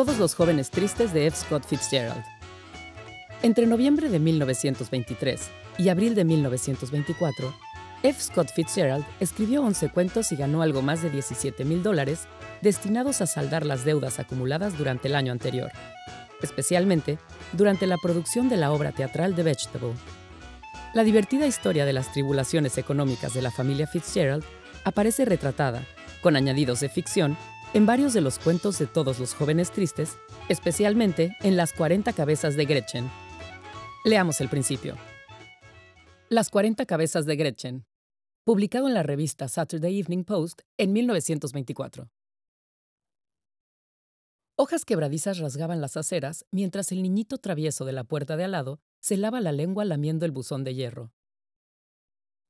Todos los jóvenes tristes de F. Scott Fitzgerald. Entre noviembre de 1923 y abril de 1924, F. Scott Fitzgerald escribió 11 cuentos y ganó algo más de 17 mil dólares destinados a saldar las deudas acumuladas durante el año anterior, especialmente durante la producción de la obra teatral The Vegetable. La divertida historia de las tribulaciones económicas de la familia Fitzgerald aparece retratada, con añadidos de ficción, en varios de los cuentos de todos los jóvenes tristes, especialmente en Las 40 cabezas de Gretchen. Leamos el principio. Las 40 cabezas de Gretchen, publicado en la revista Saturday Evening Post en 1924. Hojas quebradizas rasgaban las aceras mientras el niñito travieso de la puerta de al lado se lava la lengua lamiendo el buzón de hierro.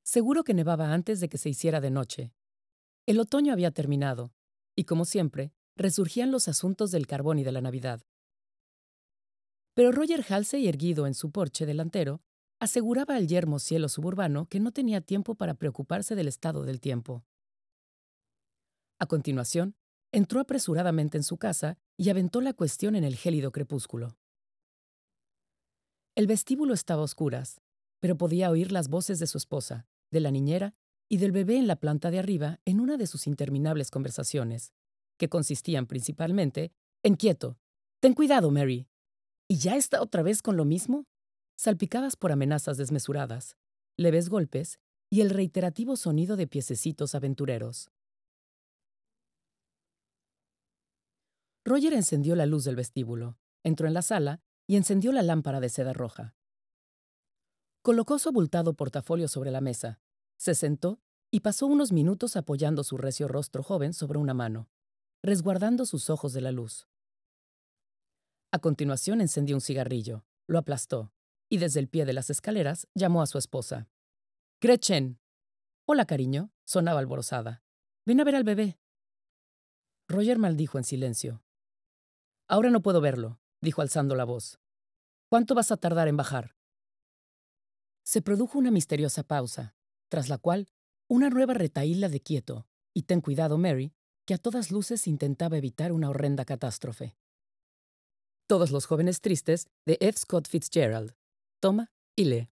Seguro que nevaba antes de que se hiciera de noche. El otoño había terminado, y como siempre, resurgían los asuntos del carbón y de la Navidad. Pero Roger Halsey, erguido en su porche delantero, aseguraba al yermo cielo suburbano que no tenía tiempo para preocuparse del estado del tiempo. A continuación, entró apresuradamente en su casa y aventó la cuestión en el gélido crepúsculo. El vestíbulo estaba a oscuras, pero podía oír las voces de su esposa, de la niñera y del bebé en la planta de arriba en una de sus interminables conversaciones, que consistían principalmente en quieto, ten cuidado, Mary. ¿Y ya está otra vez con lo mismo? Salpicadas por amenazas desmesuradas, leves golpes y el reiterativo sonido de piececitos aventureros. Roger encendió la luz del vestíbulo, entró en la sala y encendió la lámpara de seda roja. Colocó su abultado portafolio sobre la mesa, se sentó y pasó unos minutos apoyando su recio rostro joven sobre una mano, resguardando sus ojos de la luz. A continuación encendió un cigarrillo, lo aplastó, y desde el pie de las escaleras llamó a su esposa. Gretchen. Hola, cariño, sonaba alborozada. Ven a ver al bebé. Roger maldijo en silencio. Ahora no puedo verlo, dijo alzando la voz. ¿Cuánto vas a tardar en bajar? Se produjo una misteriosa pausa, tras la cual una nueva retaíla de quieto, y ten cuidado, Mary, que a todas luces intentaba evitar una horrenda catástrofe. Todos los jóvenes tristes de F. Scott Fitzgerald. Toma y lee.